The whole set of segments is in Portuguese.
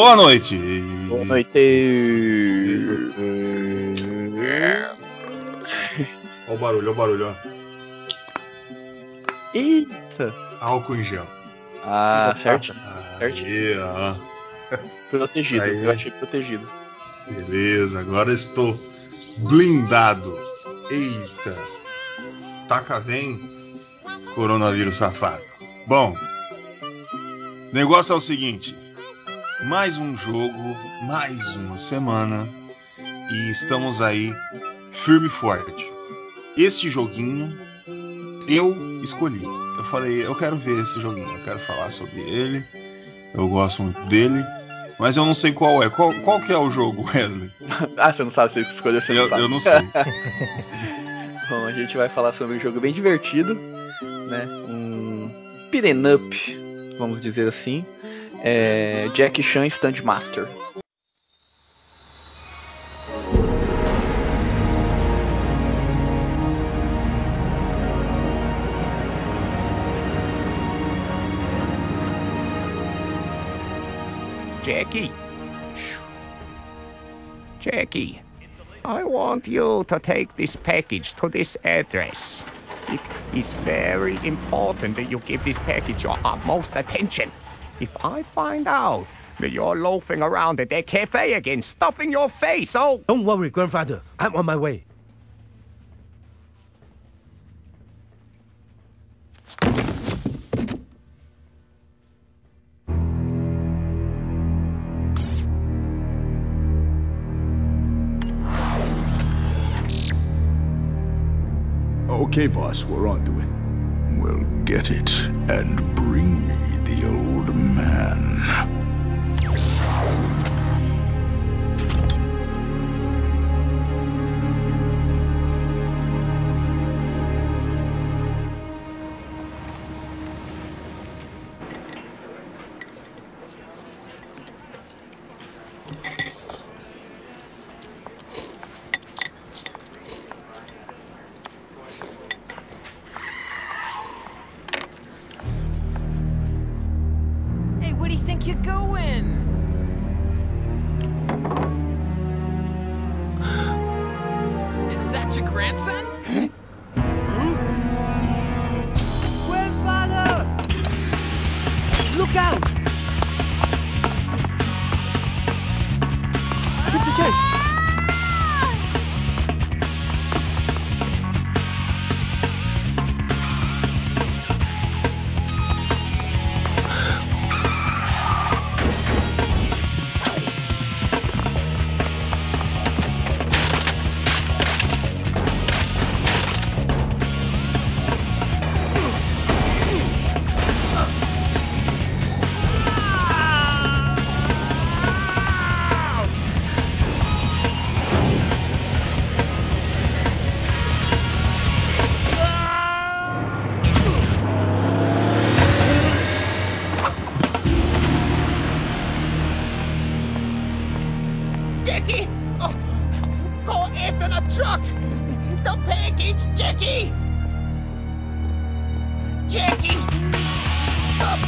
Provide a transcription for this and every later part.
Boa noite. Boa noite. Olha o barulho, olha o barulho, ó. Eita. Álcool em gel. Ah, certo. Certo. Aí, ó. Protegido, Aí. eu achei protegido. Beleza, agora estou blindado. Eita. Taca vem, coronavírus safado. Bom, o negócio é o seguinte. Mais um jogo, mais uma semana e estamos aí firme e forte. Este joguinho eu escolhi. Eu falei, eu quero ver esse joguinho, eu quero falar sobre ele. Eu gosto muito dele, mas eu não sei qual é. Qual, qual que é o jogo, Wesley? Ah, você não sabe se escolheu, você não Eu, sabe. eu não sei. Bom, a gente vai falar sobre um jogo bem divertido, né? Um beat'em up, vamos dizer assim. É Jack Chan Stand Master. Jackie. Jackie, I want you to take this package to this address. It is very important that you give this package your utmost attention. If I find out that you're loafing around at that cafe again, stuffing your face, oh, Don't worry, grandfather. I'm on my way. Okay, boss, we're on to it. Well, get it and bring me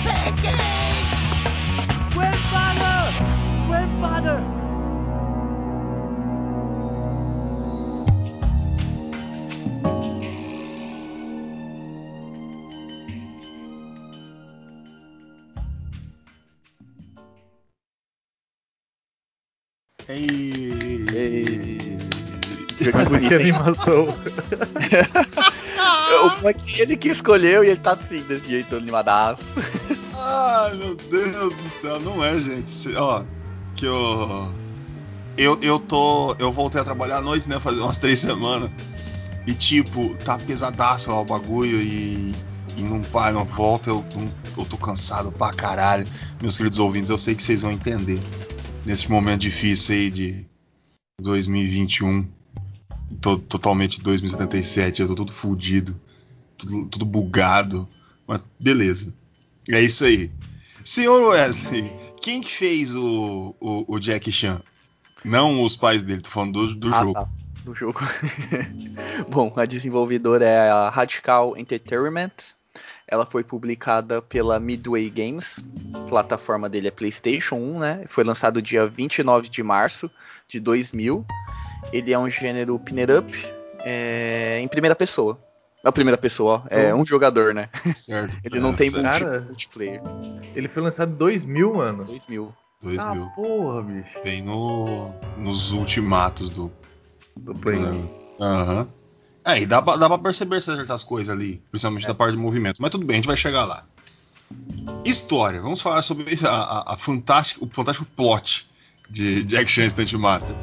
pickings! Grandfather! Grandfather! Hey. Hey. Počeli masou. Que. O moleque ele que escolheu e ele tá assim, desse jeito, animadaço. Ai, meu Deus do céu, não é, gente. Ó, que eu. Eu, eu tô. Eu voltei a trabalhar à noite, né? Fazer umas três semanas. E tipo, tá pesadaço lá o bagulho e. e não vai, não volta, eu, eu tô cansado pra caralho. Meus queridos ouvintes, eu sei que vocês vão entender. Nesse momento difícil aí de 2021, totalmente 2077, eu tô tudo fudido, tudo, tudo bugado, mas beleza. É isso aí. Senhor Wesley, quem que fez o, o, o Jack Chan? Não os pais dele, tô falando do, do Ah, jogo. tá, do jogo. Bom, a desenvolvedora é a Radical Entertainment. Ela foi publicada pela Midway Games. A plataforma dele é PlayStation 1, né? Foi lançado dia 29 de março de 2000. Ele é um gênero pin-up é, em primeira pessoa. Não, primeira pessoa, ó, é um jogador, né? Certo. Ele não É, tem multi- Cara. multiplayer. Ele foi lançado em 2000, mano. 2000. 2000. Ah, porra, bicho. Bem no, nos ultimatos do. Do Play. do- Aham. É, e dá, pra- dá pra perceber certas coisas ali, principalmente da parte de movimento. Mas tudo bem, a gente vai chegar lá. História. Vamos falar sobre a, a, a fantástica, o fantástico plot de Jack Chan Stunt Master.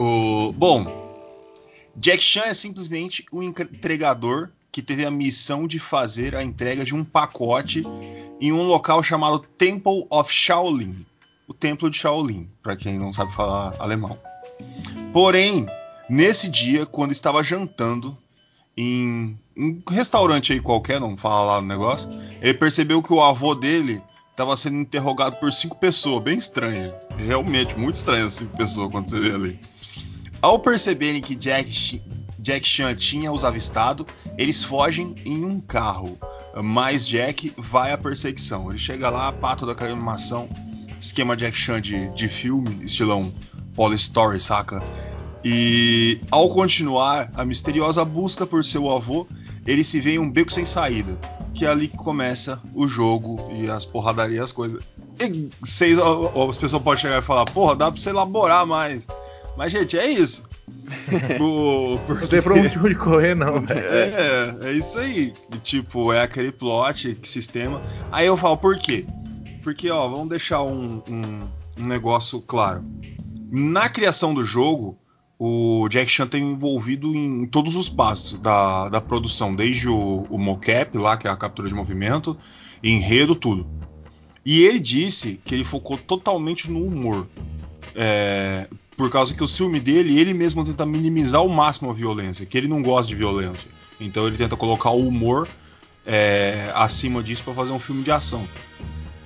O, bom, Jack Chan é simplesmente um entregador que teve a missão de fazer a entrega de um pacote em um local chamado Temple of Shaolin, o Templo de Shaolin, para quem não sabe falar alemão. Porém, nesse dia, quando estava jantando em um restaurante aí qualquer, não fala lá no negócio, ele percebeu que o avô dele estava sendo interrogado por cinco pessoas, bem estranho. Realmente, muito estranho cinco pessoas quando você vê ali. Ao perceberem que Jack, Jack Chan tinha os avistado, eles fogem em um carro. Mas Jack vai à perseguição. Ele chega lá, pá, toda aquela animação, esquema Jack Chan de, de filme, estilão Polystory, saca? E ao continuar a misteriosa busca por seu avô, ele se vê em um beco sem saída. Que é ali que começa o jogo e as porradarias, as coisas. E ó, as pessoas podem chegar e falar, porra, dá pra você elaborar mais. Mas, gente, é isso. O- Não tem pra onde correr, não, velho. é, é isso aí. E, tipo, é aquele plot, que sistema. Aí eu falo, por quê? Porque, ó, vamos deixar um, um- um negócio claro. Na criação do jogo, o Jack Chan tem envolvido em todos os passos da, da produção, desde o, o mocap lá, que é a captura de movimento, enredo, tudo. E ele disse que ele focou totalmente no humor. É, por causa que o filme dele, ele mesmo tenta minimizar ao máximo a violência, que ele não gosta de violência. Então ele tenta colocar o humor é, acima disso para fazer um filme de ação.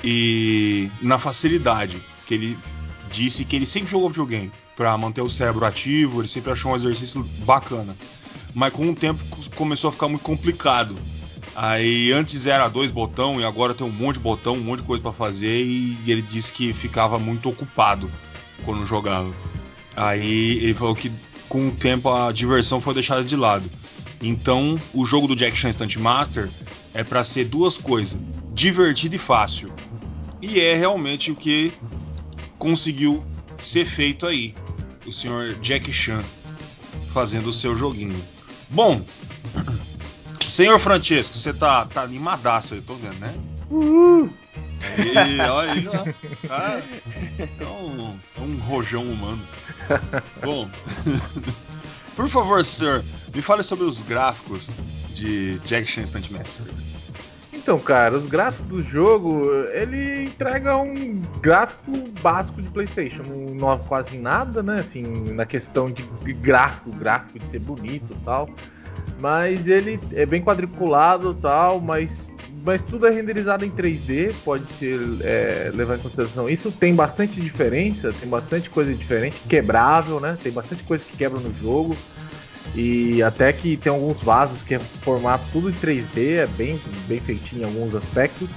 E na facilidade, que ele disse que ele sempre jogou videogame para manter o cérebro ativo, ele sempre achou um exercício bacana. Mas com o tempo começou a ficar muito complicado. Aí antes era dois botão e agora tem um monte de botão, um monte de coisa para fazer e ele disse que ficava muito ocupado quando jogava. Aí ele falou que com o tempo a diversão foi deixada de lado. Então o jogo do Jack Chan Stunt Master é para ser duas coisas: divertido e fácil. E é realmente o que conseguiu ser feito aí. O senhor Jack Chan fazendo o seu joguinho. Bom, senhor Francesco, você tá, tá animadaço aí, tô vendo, né? Aí, olha aí. Cara, é um, é um rojão humano. Bom, por favor, senhor, me fale sobre os gráficos de Jack Stunt Master. Então, cara, os gráficos do jogo, ele entrega um gráfico básico de PlayStation, não inova quase nada, né? Assim, na questão de gráfico, gráfico de ser bonito e tal. Mas ele é bem quadriculado e tal, mas, mas tudo é renderizado em 3D, pode ser é, levar em consideração isso. Tem bastante diferença, tem bastante coisa diferente, quebrável, né? Tem bastante coisa que quebra no jogo. E até que tem alguns vasos que é formato tudo em 3D, é bem, bem feitinho em alguns aspectos.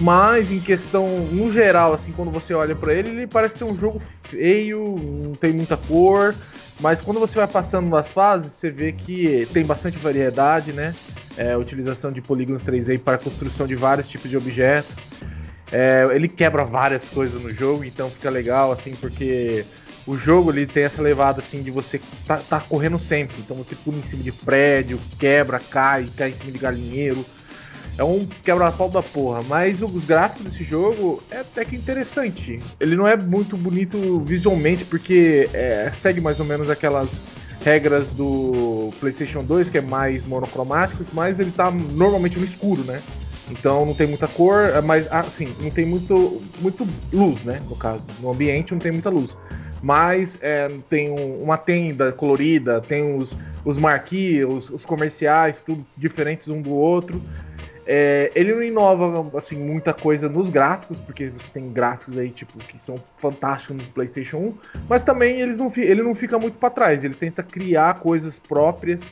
Mas em questão, no geral, assim, quando você olha pra ele, ele parece ser um jogo feio, não tem muita cor. Mas quando você vai passando nas fases, você vê que tem bastante variedade, né? É, utilização de polígonos 3D para construção de vários tipos de objetos. É, ele quebra várias coisas no jogo, então fica legal, assim, porque o jogo ele tem essa levada assim de você tá, tá correndo sempre. Então você pula em cima de prédio, quebra, cai, cai em cima de galinheiro. É um quebra-pau da porra. Mas os gráficos desse jogo é até que interessante. Ele não é muito bonito visualmente, porque é, segue mais ou menos aquelas regras do PlayStation 2, que é mais monocromático, mas ele tá normalmente no escuro, né? Então não tem muita cor, mas assim, não tem muito, muito luz, né? No caso, no ambiente não tem muita luz. Mas é, tem um, uma tenda colorida, tem os, os marquis, os, os comerciais, tudo diferentes um do outro. É, ele não inova assim muita coisa nos gráficos, porque você tem gráficos aí tipo que são fantásticos no PlayStation 1, mas também ele não, ele não fica muito para trás. Ele tenta criar coisas próprias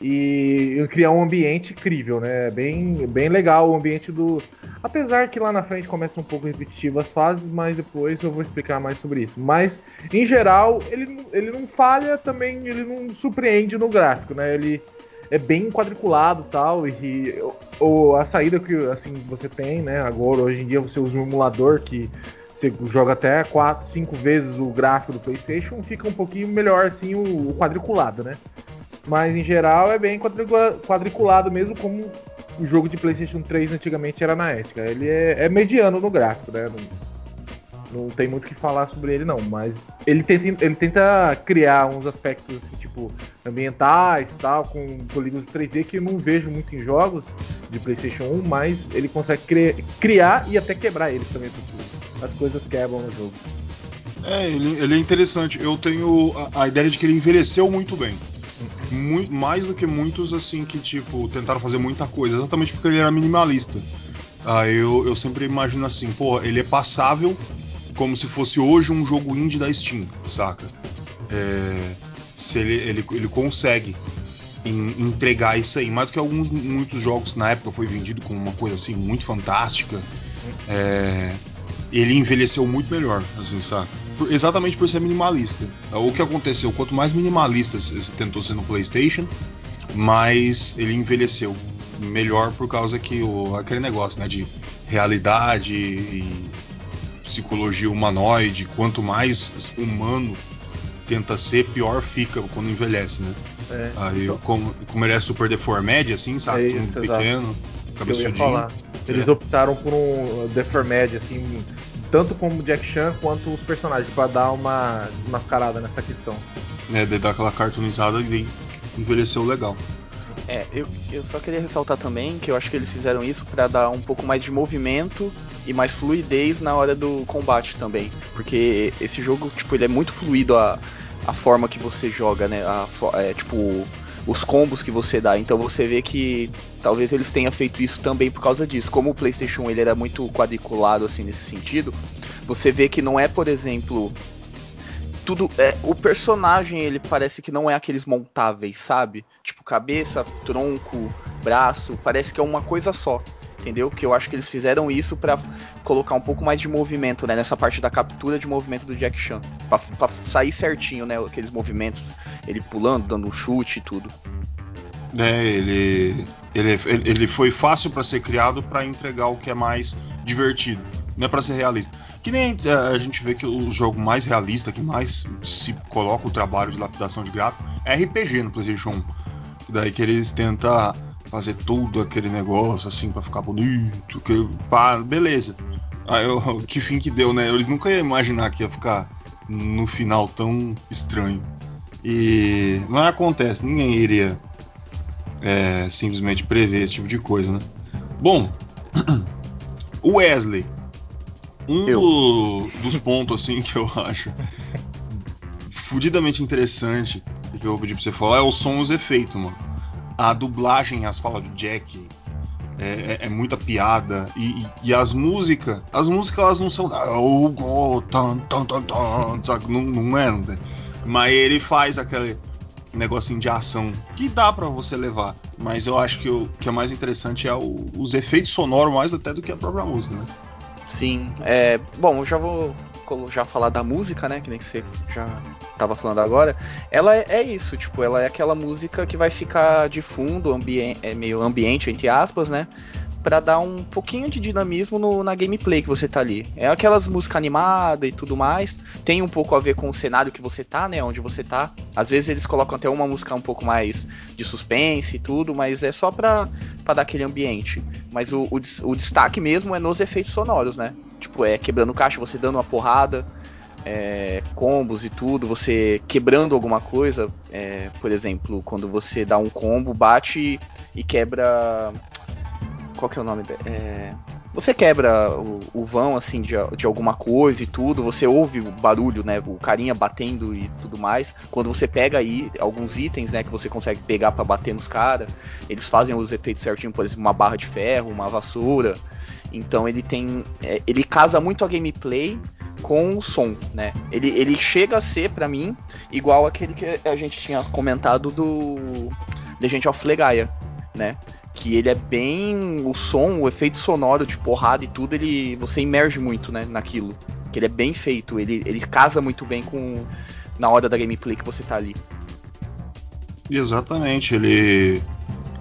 e criar um ambiente incrível, né? Bem, bem legal o ambiente do. Apesar que lá na frente começa um pouco repetitivo as fases, mas depois eu vou explicar mais sobre isso. Mas em geral ele, ele não falha também, ele não surpreende no gráfico, né? Ele é bem quadriculado tal e ou a saída que assim você tem, né? Agora hoje em dia você usa um emulador que você joga até 4, 5 vezes o gráfico do PlayStation, fica um pouquinho melhor assim o, quadriculado, né? Mas em geral é bem quadriculado mesmo como o jogo de PlayStation 3 antigamente era na ética. Ele é, é mediano no gráfico, né? Não, tem muito o que falar sobre ele não, mas ele tenta, ele tenta criar uns aspectos assim, tipo ambientais tal, com polígonos 3D que eu não vejo muito em jogos de PlayStation 1, mas ele consegue criar, criar e até quebrar eles também. As coisas quebram no jogo. É, ele, ele é interessante. Eu tenho a, a ideia de que ele envelheceu muito bem muito, mais do que muitos assim que tipo tentaram fazer muita coisa, exatamente porque ele era minimalista. Aí eu, eu sempre imagino assim, pô, ele é passável como se fosse hoje um jogo indie da Steam, saca? É, se ele, ele, ele consegue em, entregar isso aí, mais do que alguns muitos jogos na época foi vendido como uma coisa assim muito fantástica. É, ele envelheceu muito melhor, assim, saca? exatamente por ser minimalista. O que aconteceu? Quanto mais minimalista você tentou ser no PlayStation, mais ele envelheceu. Melhor por causa que o, aquele negócio né, de realidade e psicologia humanoide, quanto mais humano tenta ser, pior fica quando envelhece, né? É, Aí, então... como, como ele é super deformed, assim, sabe? É isso, pequeno, cabeçudinho. Eles é. optaram por um deformed, assim, tanto como Jack Chan quanto os personagens, para dar uma desmascarada nessa questão. É, de dar aquela cartoonizada e envelheceu legal. É, eu, eu só queria ressaltar também que eu acho que eles fizeram isso para dar um pouco mais de movimento e mais fluidez na hora do combate também. Porque esse jogo, tipo, ele é muito fluido a, a forma que você joga, né? A, é, tipo, os combos que você dá. Então você vê que talvez eles tenham feito isso também por causa disso. Como o PlayStation 1 ele era muito quadriculado assim nesse sentido, você vê que não é, por exemplo, tudo é, o personagem ele parece que não é aqueles montáveis, sabe? Tipo cabeça, tronco, braço, parece que é uma coisa só entendeu? Que eu acho que eles fizeram isso para colocar um pouco mais de movimento, né? Nessa parte da captura de movimento do Jack Chan. Pra, pra, sair certinho, né? Aqueles movimentos. Ele pulando, dando um chute e tudo. É, ele. Ele, ele foi fácil para ser criado para entregar o que é mais divertido. Não é para ser realista. Que nem a gente vê que o jogo mais realista, que mais se coloca o trabalho de lapidação de gráfico, é RPG no PlayStation 1. Daí que eles tentam fazer tudo aquele negócio assim para ficar bonito, que pá, beleza. Aí eu, que fim que deu, né? Eles nunca iam imaginar que ia ficar no final tão estranho. E não acontece, ninguém iria é, simplesmente prever esse tipo de coisa, né? Bom, o Wesley, um do, dos pontos assim que eu acho fudidamente interessante e que eu vou pedir pra você falar é o som e os efeitos, mano a dublagem, as falas do Jack é, é, é muita piada e, e, as músicas, as músicas elas não são oh, go, tan, tan, tan, tan? Não, não é, não tem. mas ele faz aquele negocinho de ação que dá para você levar, mas eu acho que o que é mais interessante é o, os efeitos sonoros mais até do que a própria música, né? Sim, é, bom, eu já vou já falar da música, né? Que nem você já tava falando agora. Ela é, é isso, tipo, ela é aquela música que vai ficar de fundo, é meio ambiente, entre aspas, né? Para dar um pouquinho de dinamismo no, na gameplay que você tá ali. É aquelas músicas animadas e tudo mais. Tem um pouco a ver com o cenário que você tá, né? Onde você tá. Às vezes eles colocam até uma música um pouco mais de suspense e tudo, mas é só pra, pra dar aquele ambiente. Mas o, o, o destaque mesmo é nos efeitos sonoros, né? Tipo, é quebrando caixa, você dando uma porrada. é, combos e tudo, você quebrando alguma coisa, é, por exemplo, quando você dá um combo, bate e quebra. Qual que é o nome? É, você quebra o, o vão assim de, de, alguma coisa e tudo, você ouve o barulho, né, o carinha batendo e tudo mais. Quando você pega aí alguns itens, né, que você consegue pegar para bater nos caras, eles fazem os efeitos certinho, por exemplo, uma barra de ferro, uma vassoura. Então ele tem, é, ele casa muito a gameplay com o som, né? Ele, ele chega a ser para mim igual aquele que a gente tinha comentado do Legend of Legaia, né? Que ele é bem o som, o efeito sonoro de porrada e tudo, ele você emerge muito, né, naquilo. Que ele é bem feito, ele, ele casa muito bem com na hora da gameplay que você tá ali. Exatamente, ele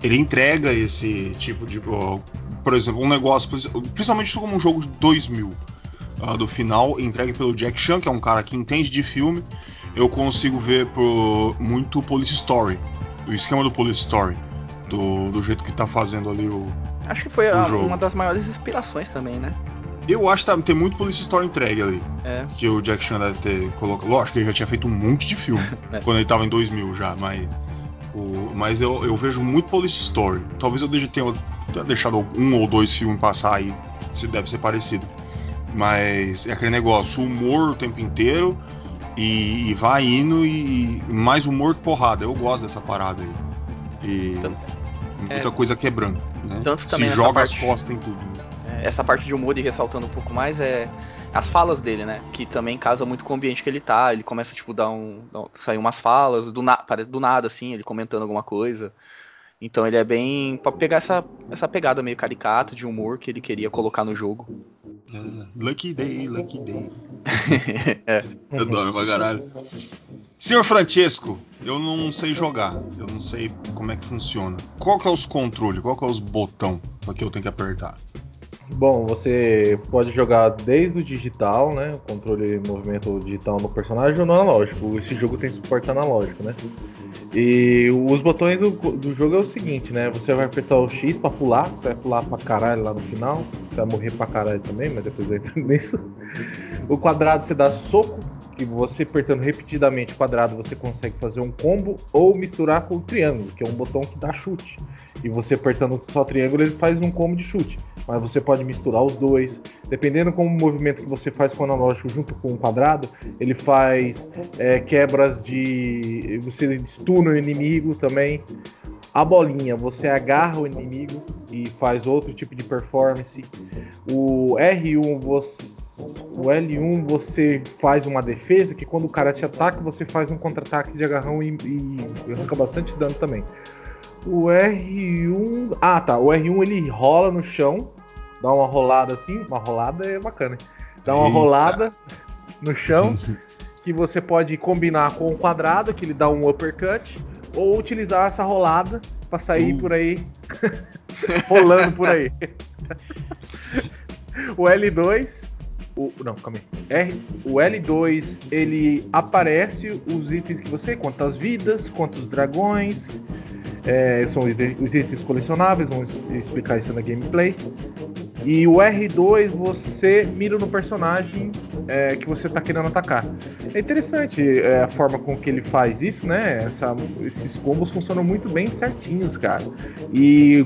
ele entrega esse tipo de, ó, por exemplo, um negócio, principalmente como um jogo de 2000 uh, do final, entregue pelo Jack Chan, que é um cara que entende de filme, eu consigo ver por muito Police Story, o esquema do Police Story, do, do jeito que tá fazendo ali o. Acho que foi a, uma das maiores inspirações também, né? Eu acho que tá, tem muito Police Story entregue ali. É. Que o Jack Chan deve ter colocado. Lógico que ele já tinha feito um monte de filme é. quando ele tava em 2000 já, mas. O, mas eu, eu vejo muito Police Story. Talvez eu tenha deixado um ou dois filmes passar aí, se deve ser parecido. Mas é aquele negócio, humor o tempo inteiro e, e vai indo e mais humor que porrada. Eu gosto dessa parada aí. E Tanto, muita é, coisa quebrando. Né? Tanto Se joga parte, as costas em tudo. Né? É, essa parte de humor e ressaltando um pouco mais é as falas dele, né? Que também casa muito com o ambiente que ele tá. Ele começa, tipo, dar um. Sair umas falas, do, na, do nada, assim, ele comentando alguma coisa. Então ele é bem. pra pegar essa, essa pegada meio caricata de humor que ele queria colocar no jogo. É, lucky Day, Lucky Day. é. Eu adoro pra caralho. Senhor Francesco, eu não sei jogar. Eu não sei como é que funciona. Qual que é os controles? Qual que é os botão que eu tenho que apertar? Bom, você pode jogar desde o digital, né? O controle movimento digital no personagem ou no analógico. Esse jogo tem suporte analógico, né? E os botões do, do jogo é o seguinte, né? Você vai apertar o X pra pular, você vai pular pra caralho lá no final. Você vai morrer pra caralho também, mas depois eu entro nisso. O quadrado você dá soco, que você apertando repetidamente quadrado você consegue fazer um combo ou misturar com o triângulo, que é um botão que dá chute. E você apertando só triângulo ele faz um combo de chute. Mas você pode misturar os dois. Dependendo como o movimento que você faz com o analógico junto com o quadrado, ele faz é, quebras de. Você stuna o inimigo também. A bolinha, você agarra o inimigo e faz outro tipo de performance. O R1 você o L1 você faz uma defesa que quando o cara te ataca, você faz um contra-ataque de agarrão e, e arranca bastante dano também. O R1. Ah tá, o R1 ele rola no chão, dá uma rolada assim, uma rolada é bacana. Dá uma Eita. rolada no chão que você pode combinar com o quadrado, que ele dá um uppercut, ou utilizar essa rolada para sair uh. por aí rolando por aí. o L2 o, não, calma aí. R, o L2 ele aparece os itens que você, quantas vidas, quantos dragões, é, são os itens colecionáveis, vamos explicar isso na gameplay. E o R2 você mira no personagem é, que você está querendo atacar. É interessante é, a forma com que ele faz isso, né? Essa, esses combos funcionam muito bem certinhos, cara. E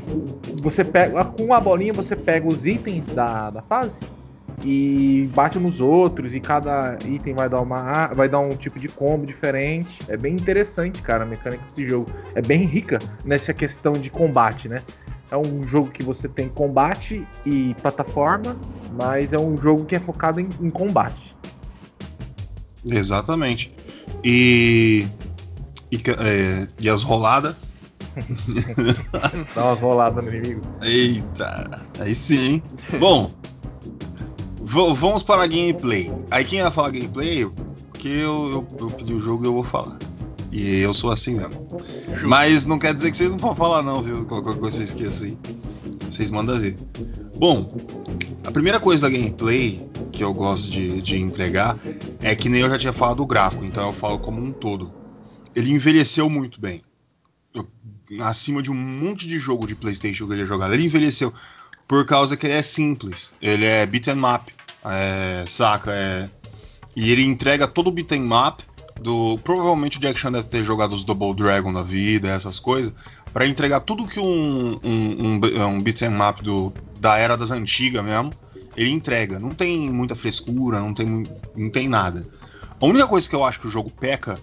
você pega com a bolinha você pega os itens da, da fase e bate nos outros e cada item vai dar uma vai dar um tipo de combo diferente. É bem interessante, cara, a mecânica desse jogo. É bem rica nessa questão de combate, né? É um jogo que você tem combate e plataforma, mas é um jogo que é focado em, em combate. Exatamente. E e, é, e as roladas Dá umas roladas no inimigo. Eita, aí sim. Bom, V vamos para a gameplay. Aí quem vai falar gameplay, porque eu, eu, eu pedi o jogo e eu vou falar. E eu sou assim mesmo. Mas não quer dizer que vocês não podem falar não, viu? Qualquer coisa eu esqueço aí. Vocês mandam ver. Bom, a primeira coisa da gameplay que eu gosto de, de entregar é que nem eu já tinha falado do gráfico, então eu falo como um todo. Ele envelheceu muito bem. Eu, acima de um monte de jogo de Playstation que eu já jogado. Ele envelheceu por causa que ele é simples. Ele é beat 'em up. É, saca? É, E ele entrega todo o beat'em map do. Provavelmente o Jack Chan deve ter jogado os Double Dragon na vida, essas coisas, Pra entregar tudo que um, um, um, um beat'em map do, da era das antigas mesmo, ele entrega. Não tem muita frescura, não tem, não tem nada. A única coisa que eu acho que o jogo peca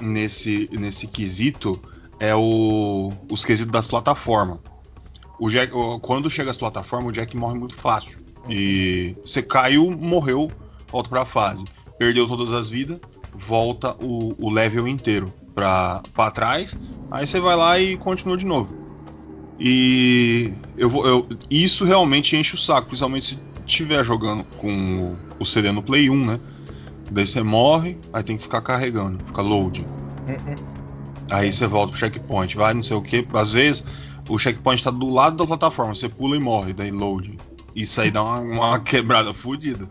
nesse, nesse quesito é o, os quesitos das plataformas. O Jack, quando chega às plataformas, o Jack morre muito fácil. E você caiu, morreu, volta pra fase. Perdeu todas as vidas, volta o, o level inteiro pra trás. Aí você vai lá e continua de novo. E eu vou, eu- isso realmente enche o saco, principalmente se estiver jogando com o, CD no Play 1, né? Daí você morre, aí tem que ficar carregando, fica loading. Aí você volta pro checkpoint, vai não sei o que. Às vezes o checkpoint tá do lado da plataforma, você pula e morre, daí loading. Isso aí dá uma, uma quebrada fodida.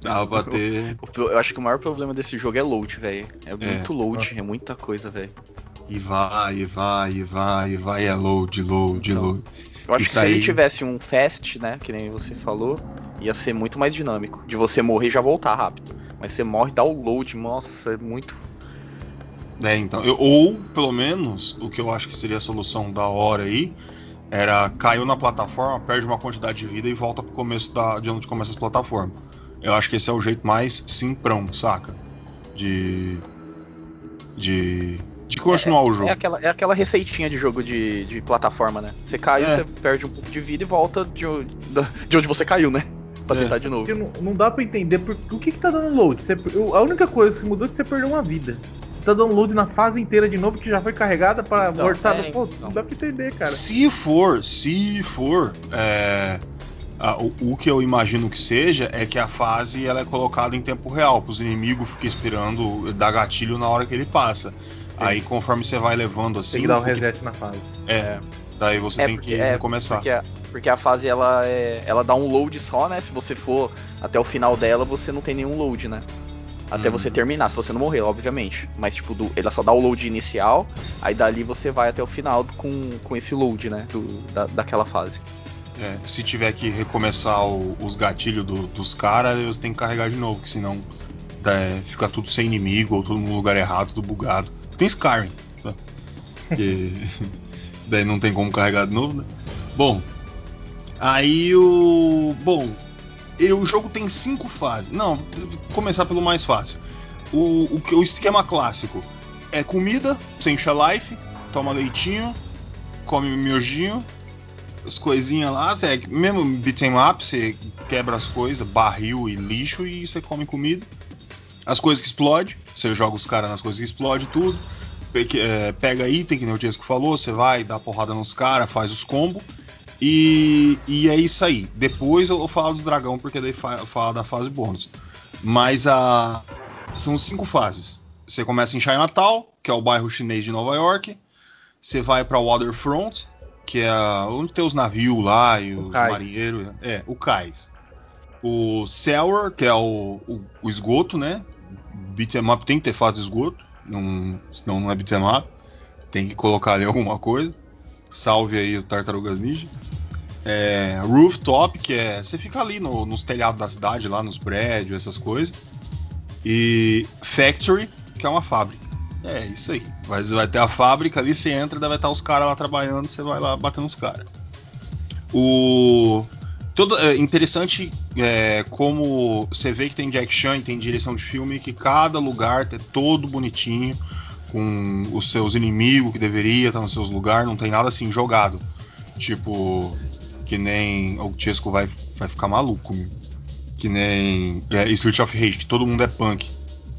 Dava pra ter. Eu acho que o maior problema desse jogo é load, velho. É muito load, Nossa. é muita coisa, velho. E vai, e vai, e vai, e vai, é load, load, Então. load. Eu acho Isso que se ele aí- tivesse um fast, né, que nem você falou, ia ser muito mais dinâmico. De você morrer e já voltar rápido. Mas você morre, dá o load, nossa, é muito. É, então, eu- ou pelo menos o que eu acho que seria a solução da hora aí era caiu na plataforma, perde uma quantidade de vida e volta pro começo da, de onde começa as plataformas. Eu acho que esse é o jeito mais simprão, saca? De. De. De continuar o jogo. É aquela, é aquela receitinha de jogo de, de plataforma, né? Você caiu, É. você perde um pouco de vida e volta de, de onde você caiu, né? Pra É. tentar de novo. Não, não dá pra entender por, o que que tá dando load. Você- eu- a única coisa que mudou é que você perdeu uma vida. Tá dando load na fase inteira de novo que já foi carregada pra Então, voltar. é, Pô, então. não dá pra entender, cara. Se for, se for, é, a- o, o que eu imagino que seja é que a fase ela é colocada em tempo real, para os inimigos fiquem esperando dar gatilho na hora que ele passa. Aí conforme você vai levando assim, Tem que dar um porque- reset na fase. é, daí você É, tem porque- que é, recomeçar. Porque a, porque a fase ela, é, ela dá um load só, né? Se você for até o final dela, você não tem nenhum load, né? Até Uhum. você terminar, se você não morrer, obviamente. Mas, tipo, do, ela só dá o load inicial, aí dali você vai até o final com, com esse load, né? Do, da, daquela fase. É, se tiver que recomeçar o- os gatilhos do- dos caras, você tem que carregar de novo, que senão é, fica tudo sem inimigo, ou tudo no lugar errado, tudo bugado. Tem Skyrim, sabe? Que daí não tem como carregar de novo, né? Bom, aí o. Bom, e o jogo tem cinco fases. Não, vou começar pelo mais fácil. O, o, o esquema clássico é comida, você enche a life, toma leitinho, come miojinho, as coisinhas lá, você, mesmo beat'em up, você quebra as coisas, barril e lixo e você come comida. As coisas que explodem, você joga os caras nas coisas que explodem, tudo. Pe- que, é, pega item, que nem o Jesco falou, você vai, dá porrada nos caras, faz os combos. E, e é isso aí. Depois eu vou falar dos dragão, porque daí fa fala da fase bônus. Mas a. São cinco fases. Você começa em Chinatown, que é o bairro chinês de Nova York. Você vai pra Waterfront, que é onde tem os navios lá e os cais. marinheiros. É, o cais. O Sewer, que é o, o, o esgoto, né? Beat'em up tem que ter fase de esgoto, não, senão não é beat'em up. Tem que colocar ali alguma coisa. Salve aí os Tartarugas Ninja. É, rooftop, que é. Você fica ali no- nos telhados da cidade, lá nos prédios, essas coisas. E Factory, que é uma fábrica. É isso aí. Vai, vai ter a fábrica ali, você entra, vai estar os caras lá trabalhando, você vai lá batendo os caras. O. Todo, é interessante é, como você vê que tem Jack Chan e tem direção de filme, que cada lugar é todo bonitinho, com os seus inimigos que deveria estar nos seus lugares, não tem nada assim jogado. Tipo, que nem. O Chesco vai, vai ficar maluco, meu. Que nem é, Street of Rage, que todo mundo é punk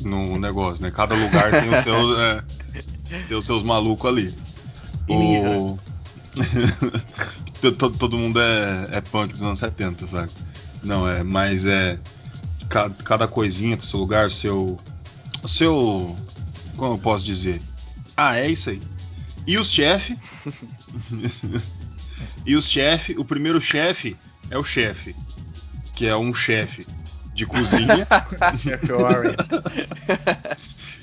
no negócio, né? Cada lugar tem os seus, é, tem os seus malucos ali. O... todo, todo mundo é, é punk dos anos 70, sabe? Não, é, mas é. Cada, cada coisinha tem seu lugar, seu. Seu. Como eu posso dizer? Ah, é isso aí. E os chefes. e os chefes. O primeiro chefe é o chefe. Que é um chefe de cozinha.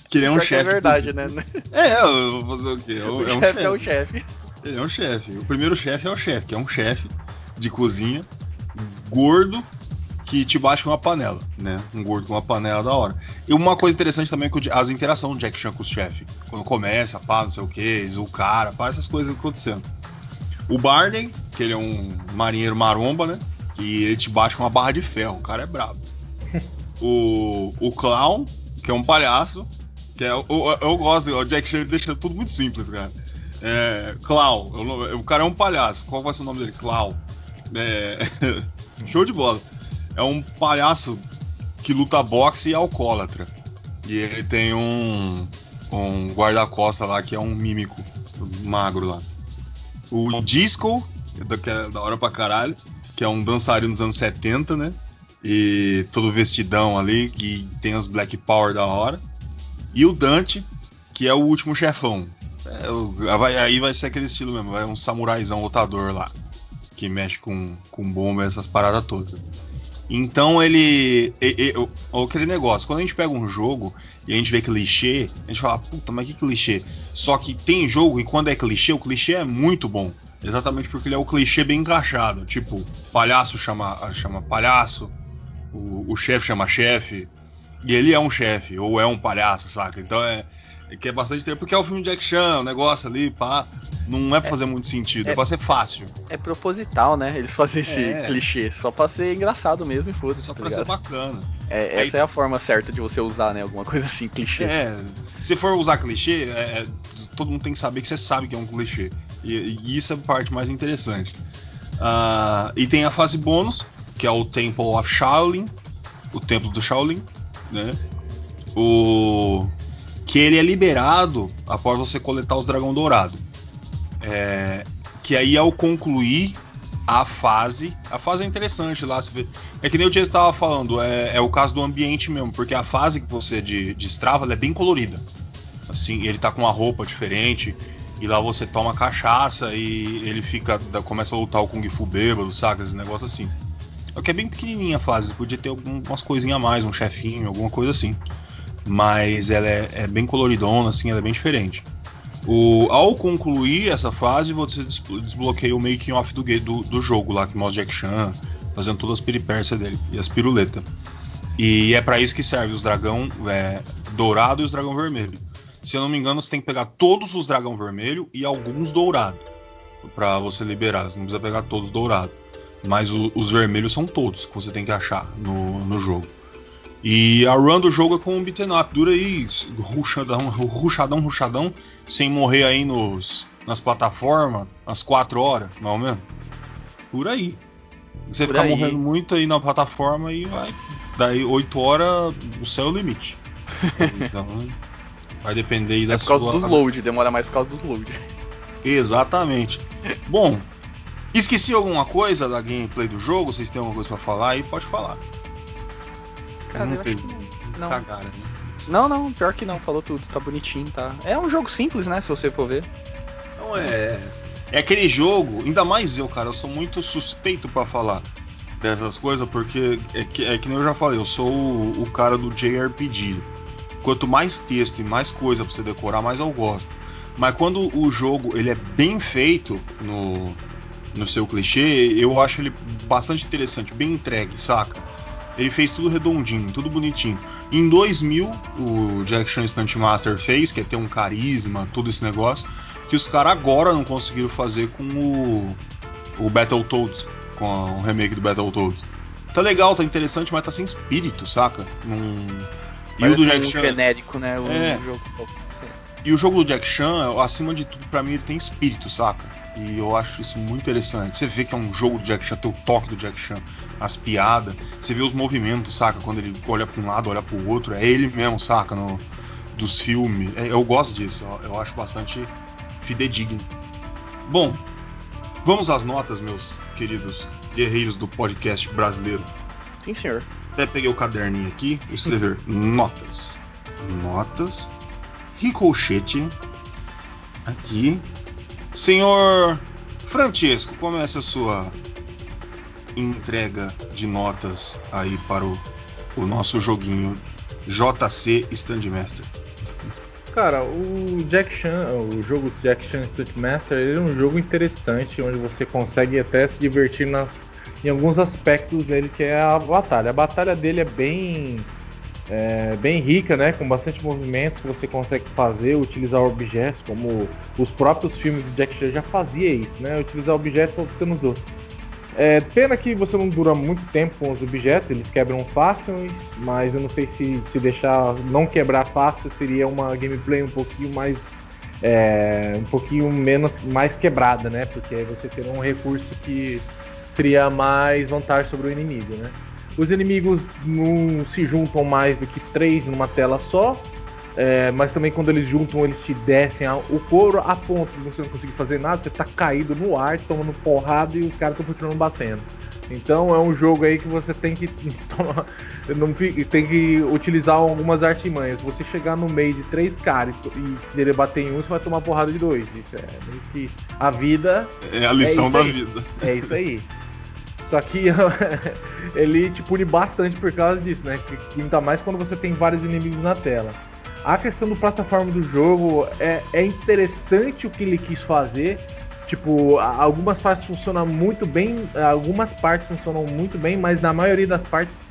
Que ele é um que chefe. É de verdade, né? É, eu vou fazer o quê? É O, um, é um chefe é o chefe. chefe. Ele é um chefe. O primeiro chefe é o chefe, que é um chefe de cozinha gordo que te bate com uma panela, né? Um gordo com uma panela da hora. E uma coisa interessante também é que o as interações do Jack Chan com os chefes. Quando começa, pá, não sei o que, o cara, pá, essas coisas acontecendo. O Barney, que ele é um marinheiro maromba, né? Que ele te bate com uma barra de ferro, o cara é brabo. O, o Clown, que é um palhaço, que é, o- o- eu, gosto, o Jack Chan deixa tudo muito simples, cara. É, Clown, o o cara é um palhaço, qual vai ser o nome dele? Clown. É, show de bola. É um palhaço que luta boxe e é alcoólatra. E ele tem um, um guarda-costa lá que é um mímico magro lá. O Disco, que é da hora pra caralho, que é um dançarino dos anos 70, né? E todo vestidão ali, que tem os Black Power da hora. E o Dante, que é o último chefão. É, vai- aí vai ser aquele estilo mesmo, vai um samuraizão lutador lá. Que mexe com, com bomba essas paradas todas. Então ele. e- e- aquele negócio, quando a gente pega um jogo e a gente vê clichê, a gente fala, puta, mas que clichê? Só que tem jogo e quando é clichê, o clichê é muito bom. Exatamente porque ele é o clichê bem encaixado. Tipo, palhaço chama, chama palhaço, o, o chefe chama chefe, e ele é um chefe, ou é um palhaço, saca? Então é. É que é bastante tempo, porque é o filme de Jack Chan, o negócio ali, pá. Não é pra fazer muito sentido, é, é- pra ser fácil. É proposital, né? Eles fazem esse É. clichê. Só pra ser engraçado mesmo e foda-se. Só tá pra ser ligado? bacana. É, Aí- essa é a forma certa de você usar, né? Alguma coisa assim, clichê. É, se for usar clichê, é, é, todo mundo tem que saber que você sabe que é um clichê. E, e isso é a parte mais interessante. Ah, e tem a fase bônus, que é o Temple of Shaolin, o Templo do Shaolin, né? O que ele é liberado após você coletar os dragão dourado. É, que aí ao concluir a fase, a fase é interessante lá, vê. É que nem o Dias estava falando, é, é o caso do ambiente mesmo, porque a fase que você de, destrava é bem colorida. Assim, ele tá com uma roupa diferente, e lá você toma cachaça e ele fica. começa a lutar o Kung Fu bêbado, saca? Esse negócio assim. É que é bem pequenininha a fase, podia ter algumas coisinhas a mais, um chefinho, alguma coisa assim. Mas ela é, é bem coloridona, assim, ela é bem diferente. O, ao concluir essa fase, você des- desbloqueia o making off do, do, do jogo lá, que mostra Jack Chan fazendo todas as peripécias dele e as piruletas. E é pra isso que serve os dragão é, dourado e os dragão vermelho. Se eu não me engano, você tem que pegar todos os dragão vermelho e alguns dourado Pra você liberar. Você não precisa pegar todos dourados. Mas o- os vermelhos são todos que você tem que achar no, no jogo. E a run do jogo é com um beaten up, dura aí, ruchadão, ruchadão, ruchadão, sem morrer aí nos, nas plataformas, às 4 horas, mais ou menos. Por aí. Você Por ficar aí. morrendo muito aí na plataforma e vai. Daí 8 horas, o céu é o limite. então, vai depender aí da É por causa sua. dos load, demora mais por causa dos load. Exatamente. Bom, esqueci alguma coisa da gameplay do jogo? Vocês têm alguma coisa pra falar aí? Pode falar. Cara, não eu tem. acho que não. Não. Cagaram, né? não, não, pior que não, falou tudo, tá bonitinho, tá. É um jogo simples, né? Se você for ver. Não é. É aquele jogo, ainda mais eu, cara, eu sou muito suspeito pra falar dessas coisas, porque é que, é que nem eu já falei, eu sou o, o cara do JRPG. Quanto mais texto e mais coisa pra você decorar, mais eu gosto. Mas quando o jogo ele é bem feito no, no seu clichê, eu acho ele bastante interessante, bem entregue, saca? Ele fez tudo redondinho, tudo bonitinho. Em 2000, o Jack Chan Stunt Master fez, que é ter um carisma, todo esse negócio, que os caras agora não conseguiram fazer com o, o Battletoads, com a- o remake do Battletoads. Tá legal, tá interessante, mas tá sem espírito, saca? Num... E o do Jack um Chan. genérico, né? O É. jogo. E o jogo do Jack Chan, acima de tudo, pra mim, ele tem espírito, saca? E eu acho isso muito interessante. Você vê que é um jogo do Jack Chan, tem o toque do Jack Chan, as piadas, você vê os movimentos, saca? Quando ele olha pra um lado, olha pro outro, é ele mesmo, saca? No, dos filmes. É, eu gosto disso, eu, eu acho bastante fidedigno. Bom, vamos às notas, meus queridos guerreiros do podcast brasileiro. Sim, senhor. Até peguei o caderninho aqui, vou escrever notas. Notas. Ricochete. Aqui. Senhor Francesco, comece a sua entrega de notas aí para o, o nosso joguinho JC Standmaster. Cara, o Jack Chan, o jogo Jack Chan Stunt Master, ele é um jogo interessante, onde você consegue até se divertir nas, em alguns aspectos dele, que é a batalha. A batalha dele é bem é, bem rica, né, com bastante movimentos que você consegue fazer, utilizar objetos, como os próprios filmes do Jack Chan já fazia isso, né, utilizar objetos para você nos outros. É, pena que você não dura muito tempo com os objetos, eles quebram fáceis, mas eu não sei se se deixar não quebrar fácil seria uma gameplay um pouquinho mais é, um pouquinho menos mais quebrada, né? Porque aí você teria um recurso que teria mais vantagem sobre o inimigo, né? Os inimigos não se juntam mais do que três numa tela só, é, mas também quando eles juntam, eles te descem o couro a ponto de você não conseguir fazer nada, você tá caído no ar, tomando porrada e os caras estão continuando batendo. Então é um jogo aí que você tem que não tem que utilizar algumas artimanhas. Se você chegar no meio de três caras e querer bater em um, você vai tomar porrada de dois. Isso é meio que a vida. É a lição é da vida. É isso aí. Só que ele te pune bastante por causa disso, né? Que, ainda mais quando você tem vários inimigos na tela. A questão do plataforma do jogo é, é interessante o que ele quis fazer. Tipo, algumas partes funcionam muito bem, algumas partes funcionam muito bem, mas na maioria das partes,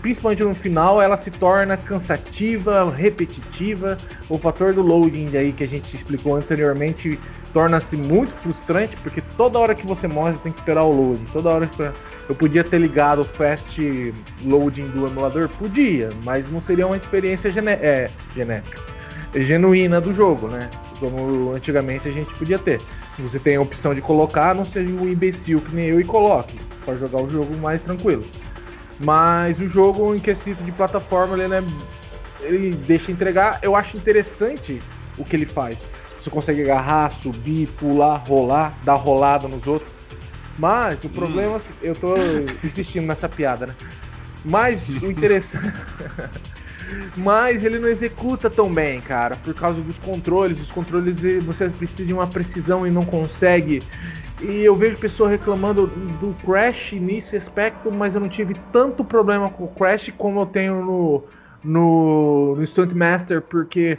principalmente no final, ela se torna cansativa, repetitiva. O fator do loading aí que a gente explicou anteriormente torna-se muito frustrante, porque toda hora que você morre, você tem que esperar o loading. Toda hora que eu podia ter ligado o fast loading do emulador, podia, mas não seria uma experiência é, genética, genuína do jogo, né? Como antigamente a gente podia ter. Você tem a opção de colocar, não seja um imbecil que nem eu e coloque, para jogar o jogo mais tranquilo. Mas o jogo em quesito de plataforma, ele, né, ele deixa entregar. Eu acho interessante o que ele faz. Você consegue agarrar, subir, pular, rolar, dar rolada nos outros. Mas o problema, assim, eu tô insistindo nessa piada, né? Mas o interessante. Mas ele não executa tão bem, cara, por causa dos controles. Os controles você precisa de uma precisão e não consegue. E eu vejo pessoas reclamando do Crash nesse aspecto, mas eu não tive tanto problema com o Crash como eu tenho no, no, no Stunt Master, porque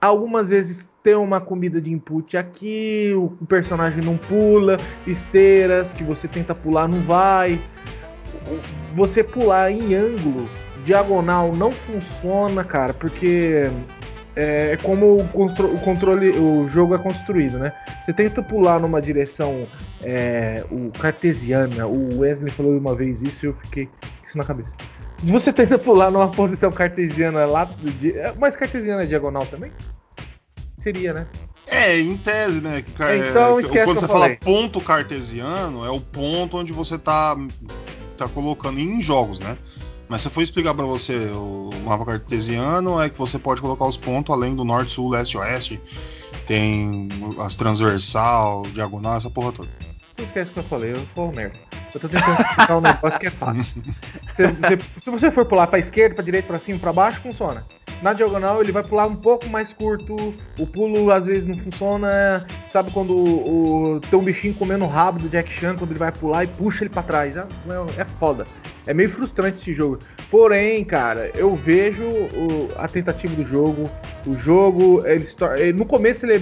algumas vezes tem uma comida de input aqui, o personagem não pula, esteiras que você tenta pular não vai. Você pular em ângulo diagonal não funciona, cara, porque é como o, constru- o controle, o jogo é construído, né? Você tenta pular numa direção é, o cartesiana. O Wesley falou uma vez isso e eu fiquei com isso na cabeça. Se você tenta pular numa posição cartesiana lá, é, mas cartesiana é diagonal também? Seria, né? É, em tese, né? Que, Então, é, que- quando você fala ponto cartesiano, é o ponto onde você tá, tá colocando em jogos, né? Mas se eu for explicar pra você o mapa cartesiano, é que você pode colocar os pontos além do norte, sul, leste, oeste. Tem as transversal, diagonal, essa porra toda. Não esquece o que eu falei, eu sou um nerd. Eu tô tentando explicar um negócio que é fácil. Você- você- se você for pular pra esquerda, pra direita, pra cima, pra baixo, funciona. Na diagonal ele vai pular um pouco mais curto, o pulo às vezes não funciona. Sabe quando o, o- tem um bichinho comendo o rabo do Jack Chan quando ele vai pular e puxa ele pra trás? É, é foda. É meio frustrante esse jogo. Porém, cara, eu vejo o- a tentativa do jogo. O jogo, ele, ele- no começo ele é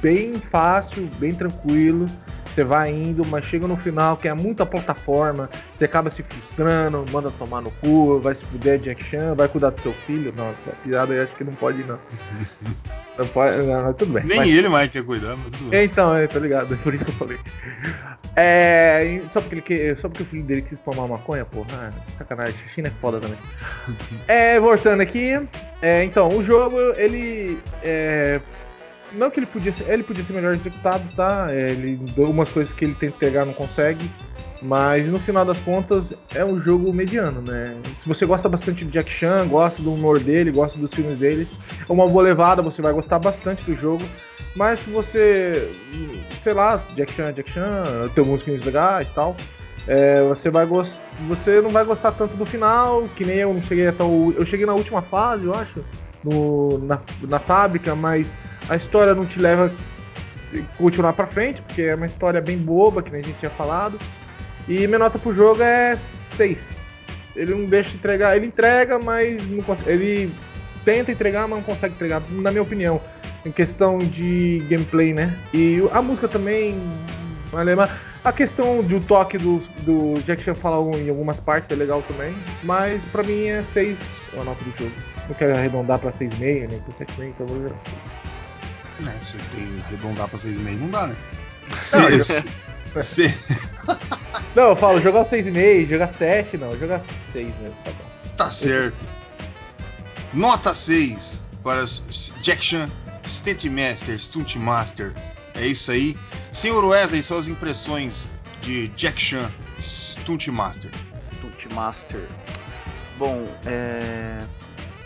bem fácil, bem tranquilo. Você vai indo, mas chega no final que é muita plataforma, você acaba se frustrando, manda tomar no cu, vai se fuder Jack Chan, vai cuidar do seu filho. Nossa, a piada eu acho que não pode não. Não pode, não, mas tudo bem. Nem Mas- ele mais quer cuidar, mas tudo bem. então, é, tá ligado? Por isso que eu falei. É, só, porque ele, que- só porque o filho dele quis tomar maconha, porra. Ah, sacanagem. China é foda também. É, voltando aqui. é, então, o jogo, ele. é, não que ele podia ser. Ele podia ser melhor executado, tá? Ele, algumas coisas que ele tenta pegar não consegue. Mas no final das contas é um jogo mediano, né? Se você gosta bastante de Jack Chan, gosta do humor dele, gosta dos filmes deles, é uma boa levada, você vai gostar bastante do jogo. Mas se você, sei lá, Jack Chan, Jack Chan, tem alguns filmes legais e tal, é, você vai você não vai gostar tanto do final, que nem eu não cheguei até o, eu cheguei na última fase, eu acho, no, na, na fábrica, mas a história não te leva a continuar pra frente, porque é uma história bem boba, que nem a gente tinha falado. E minha nota pro jogo é 6. Ele não deixa entregar, ele entrega, mas não consegue, ele tenta entregar, mas não consegue entregar, na minha opinião. Em questão de gameplay, né? E a música também. Vale, mas a questão do toque do, do Jack Chan falar em algumas partes é legal também. Mas pra mim é 6 a nota do jogo. Não quero arredondar pra 6,5, nem pra 7,5, então vou jogar 6. É, você tem que arredondar pra 6,5 não dá, né? Não, Se, se, se- Não, eu falo jogar 6,5, jogar 7, não, jogar 6 mesmo, tá bom. tá certo. Nota 6 para Jack Chan Stunt Master, Stunt Master. É isso aí. Senhor Wesley, suas impressões de Jack Chan Stunt Master. Stunt Master. Bom, é...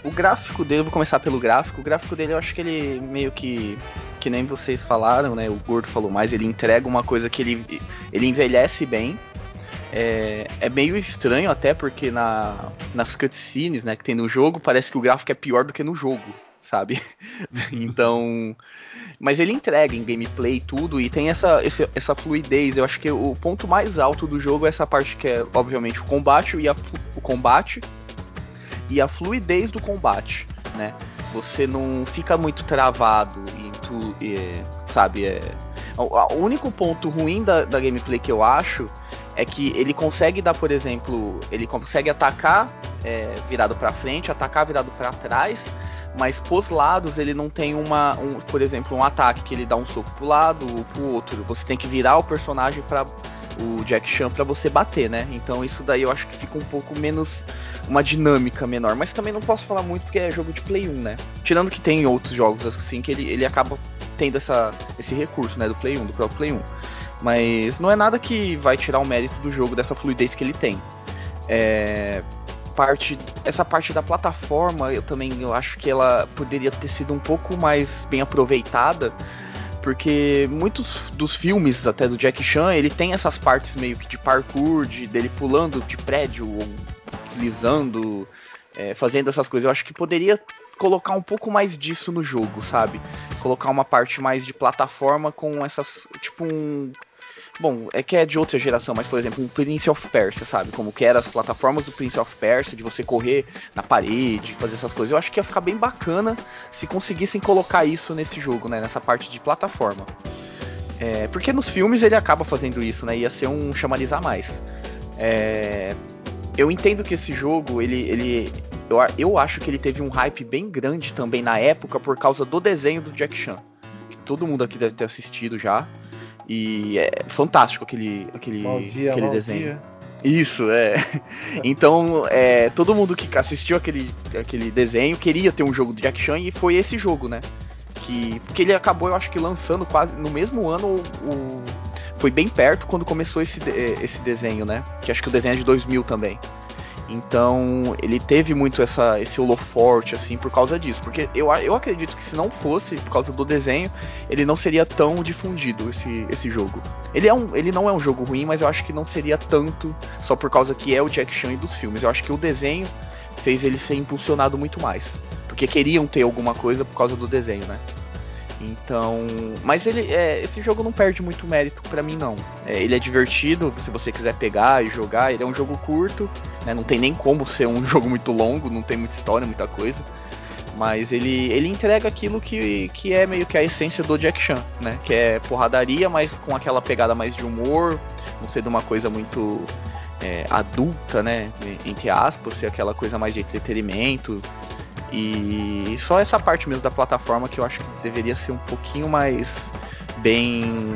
o gráfico dele, vou começar pelo gráfico. O gráfico dele eu acho que ele meio que. Que nem vocês falaram, né? O Gordo falou mais, ele entrega uma coisa que ele, ele envelhece bem. É, é meio estranho até porque na, nas cutscenes né, que tem no jogo, parece que o gráfico é pior do que no jogo, sabe? então. Mas ele entrega em gameplay tudo, e tem essa, essa fluidez. Eu acho que o ponto mais alto do jogo é essa parte que é, obviamente, o combate e a, o combate e a fluidez do combate, né? Você não fica muito travado em tu, é, sabe? É, o, único ponto ruim da, da gameplay que eu acho é que ele consegue dar, por exemplo, ele consegue atacar é, virado pra frente, atacar virado pra trás, mas pros lados ele não tem uma, um, por exemplo, um ataque que ele dá um soco pro lado ou pro outro. Você tem que virar o personagem para o Jack Chan pra você bater, né? Então isso daí eu acho que fica um pouco menos uma dinâmica menor, mas também não posso falar muito porque é jogo de Play 1, né? Tirando que tem outros jogos assim que ele, ele acaba tendo essa, esse recurso, né, do Play 1, do próprio Play 1. Mas não é nada que vai tirar o mérito do jogo dessa fluidez que ele tem. É, parte, essa parte da plataforma, eu também eu acho que ela poderia ter sido um pouco mais bem aproveitada, porque muitos dos filmes até do Jack Chan, ele tem essas partes meio que de parkour, de dele pulando de prédio ou deslizando, é, fazendo essas coisas. Eu acho que poderia colocar um pouco mais disso no jogo, sabe? Colocar uma parte mais de plataforma com essas, tipo um Bom, é que é de outra geração, mas por exemplo, um Prince of Persia, sabe? Como que eram as plataformas do Prince of Persia, de você correr na parede, fazer essas coisas. Eu acho que ia ficar bem bacana se conseguissem colocar isso nesse jogo, né? Nessa parte de plataforma. É, porque nos filmes ele acaba fazendo isso, né? Ia ser um chamalizar mais. É, eu entendo que esse jogo, ele. ele eu, eu acho que ele teve um hype bem grande também na época por causa do desenho do Jack Chan. Que todo mundo aqui deve ter assistido já. E é fantástico aquele, aquele, dia, aquele desenho. dia. Isso, é. Então, é, todo mundo que assistiu aquele, aquele desenho queria ter um jogo do Jack Chan e foi esse jogo, né? Que, porque ele acabou, eu acho que lançando quase no mesmo ano, o- foi bem perto quando começou esse, eh, esse desenho, né? Que acho que o desenho é de 2000 também. Então, ele teve muito essa, esse holoforte, assim, por causa disso. Porque eu, eu acredito que se não fosse por causa do desenho, ele não seria tão difundido, esse, esse jogo. Ele, é um, ele não é um jogo ruim, mas eu acho que não seria tanto só por causa que é o Jack Chan e dos filmes. Eu acho que o desenho fez ele ser impulsionado muito mais. Porque queriam ter alguma coisa por causa do desenho, né? Então, mas ele, é, esse jogo não perde muito mérito pra mim não. É, ele é divertido, se você quiser pegar e jogar. Ele é um jogo curto, né? Não tem nem como ser um jogo muito longo, não tem muita história, muita coisa. Mas ele, ele entrega aquilo que, que é meio que a essência do Jack Chan, né? Que é porradaria, mas com aquela pegada mais de humor, não sendo uma coisa muito é, adulta, né? Entre aspas, ser aquela coisa mais de entretenimento. E só essa parte mesmo da plataforma que eu acho que deveria ser um pouquinho mais bem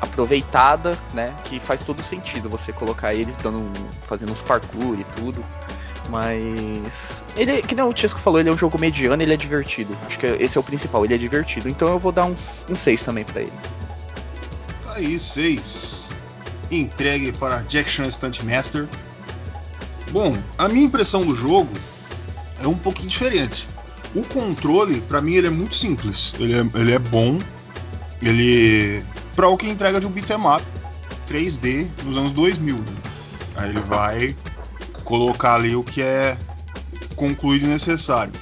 aproveitada, né? Que faz todo sentido você colocar ele dando, um- fazendo uns parkour e tudo. Mas ele, que nem o Chesco falou, ele é um jogo mediano, ele é divertido. Acho que esse é o principal, ele é divertido. Então eu vou dar uns, um 6 também pra ele. Aí, 6. Entregue para Jack Chan Stunt Master. Bom, a minha impressão do jogo é um pouquinho diferente. O controle, pra mim, ele é muito simples. Ele é, ele é bom. Ele. Pra o que entrega de um beat'em up 3D nos anos 2000. Né? Aí ele vai colocar ali o que é concluído e necessário.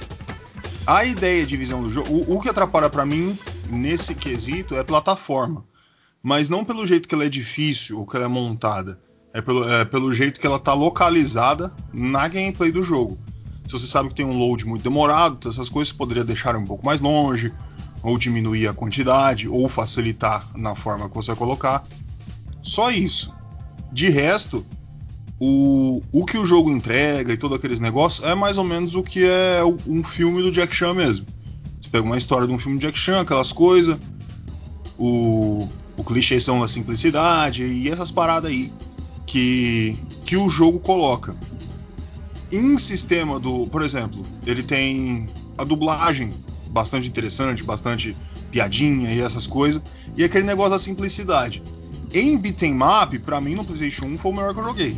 A ideia de visão do jogo. O, que atrapalha pra mim nesse quesito é plataforma. Mas não pelo jeito que ela é difícil ou que ela é montada. É pelo, é pelo jeito que ela tá localizada na gameplay do jogo. Se você sabe que tem um load muito demorado, essas coisas você poderia deixar um pouco mais longe, ou diminuir a quantidade, ou facilitar na forma que você colocar. Só isso. De resto, o, o que o jogo entrega e todo aqueles negócios é mais ou menos o que é um filme do Jack Chan mesmo. Você pega uma história de um filme de Jack Chan, aquelas coisas, o, o clichêzão da simplicidade e essas paradas aí que, que o jogo coloca. Em sistema do, por exemplo, ele tem a dublagem bastante interessante, bastante piadinha e essas coisas, e aquele negócio da simplicidade. Em beat'em up, pra mim no PlayStation 1 foi o melhor que eu joguei.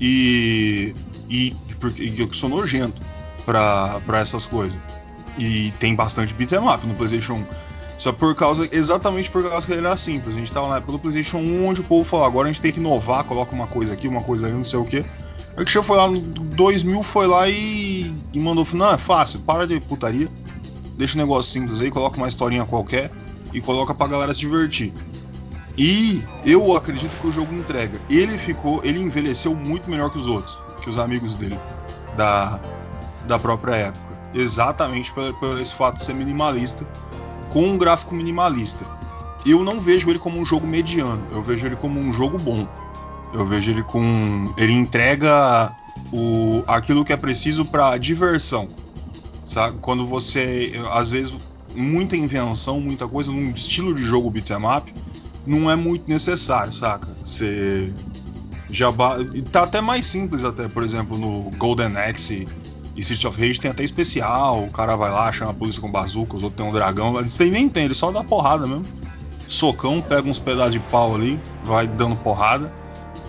E. E, porque, eu sou nojento pra, pra essas coisas. E tem bastante beat'em up no PlayStation 1. Só por causa, exatamente por causa que ele era simples. A gente tava na época do PlayStation 1 onde o povo falou: agora a gente tem que inovar, coloca uma coisa aqui, uma coisa aí, não sei o que. Aí que foi lá no 2000, foi lá e, e mandou: não, é fácil, para de putaria, deixa o negócio simples aí, coloca uma historinha qualquer e coloca pra galera se divertir. E eu acredito que o jogo entrega. Ele ficou, ele envelheceu muito melhor que os outros, que os amigos dele da, da própria época. Exatamente por, por esse fato de ser minimalista, com um gráfico minimalista. Eu não vejo ele como um jogo mediano, eu vejo ele como um jogo bom. Eu vejo ele com. Ele entrega o, aquilo que é preciso para diversão. Sabe? Quando você. Às vezes, muita invenção, muita coisa num estilo de jogo beat'em up não é muito necessário, saca? Você já tá até mais simples até, por exemplo, no Golden Axe e City of Rage tem até especial, o cara vai lá, chama a polícia com bazuca, os outros tem um dragão, eles tem, nem tem, ele só dá porrada mesmo. Socão, pega uns pedaços de pau ali, vai dando porrada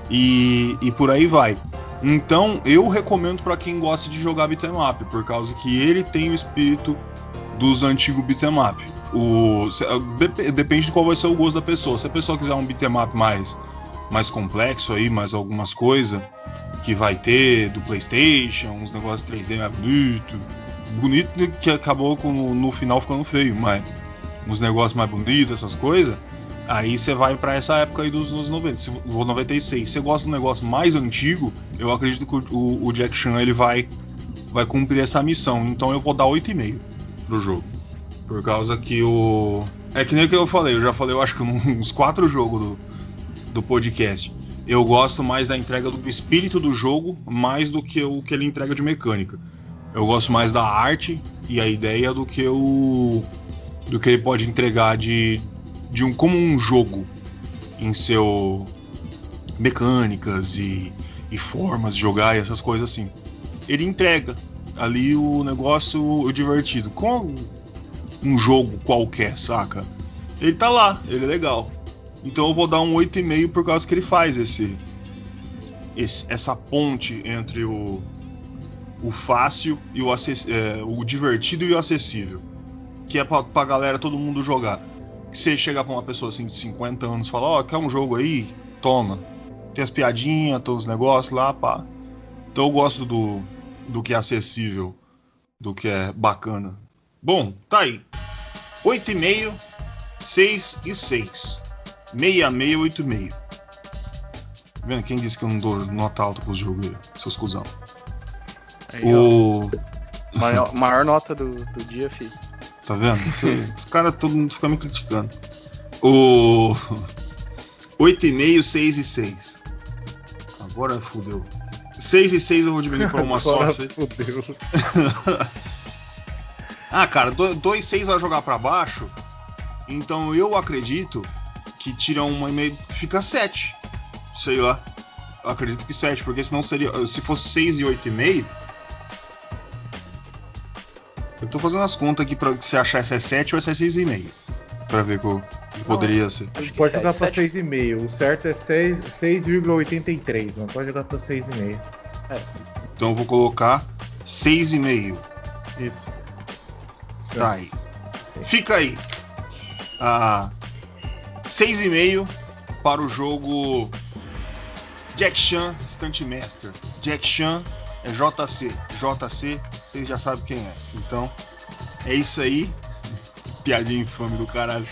e, e por aí vai. Então eu recomendo para quem gosta de jogar beat'em up, por causa que ele tem o espírito dos antigos beat'em up. O, depende de qual vai ser o gosto da pessoa. Se a pessoa quiser um beat'em up mais, mais complexo aí, mais algumas coisas que vai ter do PlayStation, uns negócios 3D mais bonito, bonito que acabou com, no final ficando feio, mas uns negócios mais bonitos, essas coisas. Aí você vai para essa época aí dos anos 90, se, 96. Se você gosta do negócio mais antigo, eu acredito que o, o Jack Chan ele vai vai cumprir essa missão. Então eu vou dar 8,5 pro jogo. Por causa que o. É que nem o que eu falei, eu já falei, eu acho que uns quatro jogos do, do podcast. Eu gosto mais da entrega do espírito do jogo, mais do que o que ele entrega de mecânica. Eu gosto mais da arte e a ideia do que o. do que ele pode entregar de. De um. como um jogo em seu. mecânicas e, e formas de jogar e essas coisas assim. Ele entrega ali o negócio o divertido. Com um jogo qualquer, saca? Ele tá lá, ele é legal. Então eu vou dar um 8,5 por causa que ele faz esse, esse essa ponte entre o, o fácil e o, é, o divertido e o acessível. Que é pra, pra galera todo mundo jogar. Que você chegar pra uma pessoa assim de 50 anos e falar, ó, oh, quer um jogo aí? Toma. Tem as piadinhas, todos os negócios lá, pá. Então eu gosto do, do que é acessível, do que é bacana. Bom, tá aí. 8,5, 6 e 6. 66, 8,5. Tá vendo? Quem disse que eu não dou nota alta pros jogos aí, seus cuzão? Aí, o. Maior, maior, nota do, do dia, filho. Tá vendo? Os caras todo mundo fica me criticando. O. 8,5, 6 e 6. Agora fudeu. 6 e 6 eu vou diminuir pra uma só. Fudeu. Ah, cara, 2 6 vai jogar para baixo. Então eu acredito que tira uma e meio. Fica 7. Sei lá. Eu acredito que 7, porque senão seria. Se fosse 6 e 8,5. Eu tô fazendo as contas aqui pra você achar se é 7 ou se é 6,5. Pra ver o que poderia ser. A gente pode jogar pra 6,5. O certo é 6,83. Não pode jogar pra 6,5. É. Então eu vou colocar 6,5. Isso. Tá aí. Fica aí. Ah, 6,5 para o jogo Jack Chan Stunt Master. Jack Chan é JC. JC, vocês já sabem quem é. Então, é isso aí. Piadinha infame do caralho.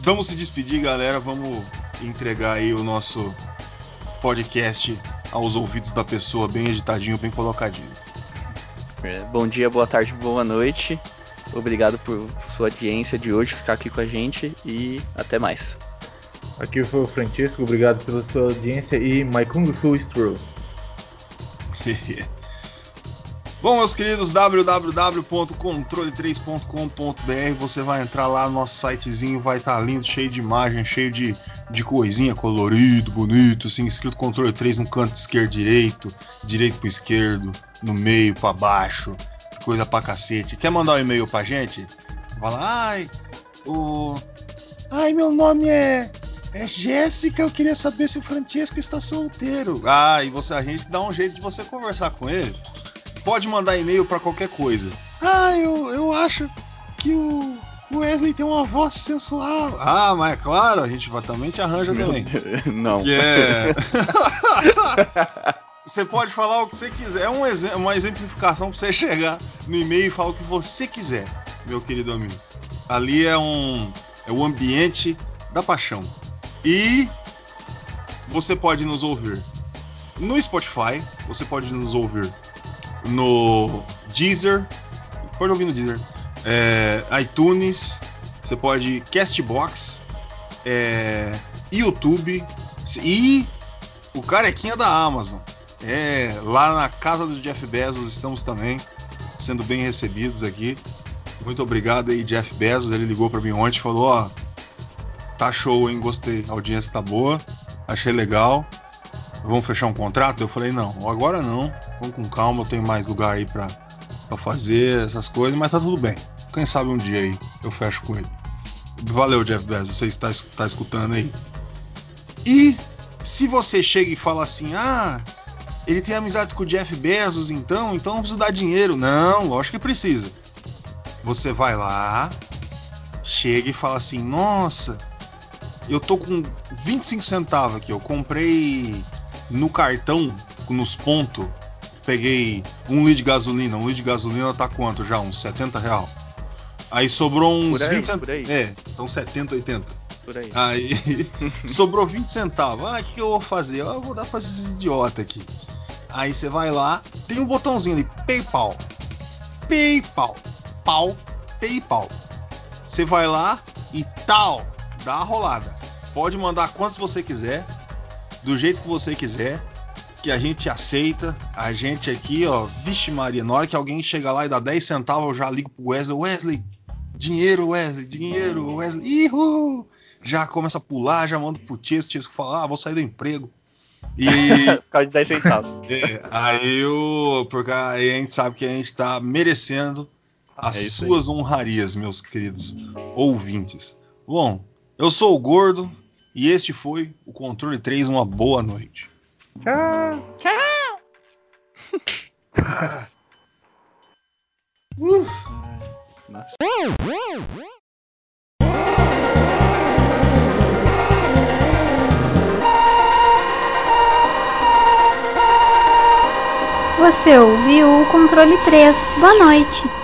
Vamos se despedir, galera. Vamos entregar aí o nosso podcast aos ouvidos da pessoa, bem editadinho, bem colocadinho. É, bom dia, boa tarde, boa noite. Obrigado por sua audiência de hoje, ficar aqui com a gente e até mais. Aqui foi o Francisco, obrigado pela sua audiência e My Kung Fu is True. Bom, meus queridos, www.controle3.com.br, você vai entrar lá no nosso sitezinho, vai estar lindo, cheio de imagem, cheio de, de coisinha colorido, bonito, assim, escrito controle 3 no canto esquerdo direito, direito pro esquerdo, no meio para baixo, coisa pra cacete. Quer mandar um e-mail pra gente? Fala, ai, o. Ai, meu nome é. É Jéssica, eu queria saber se o Francesco está solteiro. Ah, e você, a gente dá um jeito de você conversar com ele pode mandar e-mail para qualquer coisa. Ah, eu, eu acho que o Wesley tem uma voz sensual. Ah, mas é claro, a gente também te arranja também. Não. Que é... você pode falar o que você quiser. É um ex uma exemplificação para você chegar no e-mail e falar o que você quiser, meu querido amigo. Ali é um é o ambiente da paixão. E você pode nos ouvir no Spotify, você pode nos ouvir no Deezer, pode ouvir no Deezer, é, iTunes, você pode Castbox, é, YouTube e o carequinha da Amazon. É, lá na casa do Jeff Bezos estamos também sendo bem recebidos aqui. Muito obrigado aí, Jeff Bezos. Ele ligou para mim ontem e falou: Ó, tá show, hein? Gostei. A audiência tá boa, achei legal vamos fechar um contrato? Eu falei, não, agora não, vamos com calma, eu tenho mais lugar aí pra, pra fazer essas coisas, mas tá tudo bem. Quem sabe um dia aí eu fecho com ele. Valeu, Jeff Bezos, você está, está escutando aí. E se você chega e fala assim, ah, ele tem amizade com o Jeff Bezos, então, então não precisa dar dinheiro. Não, lógico que precisa. Você vai lá, chega e fala assim, nossa, eu tô com 25 centavos aqui, eu comprei no cartão, nos pontos, peguei um litro de gasolina. Um litro de gasolina tá quanto já? Uns 70 real. Aí sobrou uns aí, 20 centavos. É, então 70, 80. Por aí. Aí sobrou 20 centavos. Ah, o que, que eu vou fazer? Ah, eu vou dar pra esses idiota aqui. Aí você vai lá, tem um botãozinho ali, PayPal. PayPal. Pau, PayPal. Você vai lá e tal, dá a rolada. Pode mandar quantos você quiser do jeito que você quiser, que a gente aceita. A gente aqui, ó, vixe Maria, na hora que alguém chega lá e dá 10 centavos, eu já ligo pro Wesley, Wesley, dinheiro, Wesley, dinheiro, Wesley, ihu! Já começa a pular, já manda pro Tiesco, Tiesco fala, ah, vou sair do emprego. E. Por causa de 10 centavos. É, aí eu. Porque aí a gente sabe que a gente tá merecendo as É suas honrarias, meus queridos ouvintes. Bom, eu sou o Gordo e este foi o Controle 3. Uma boa noite. Tchau. Nossa. Você ouviu o controle 3. Boa noite.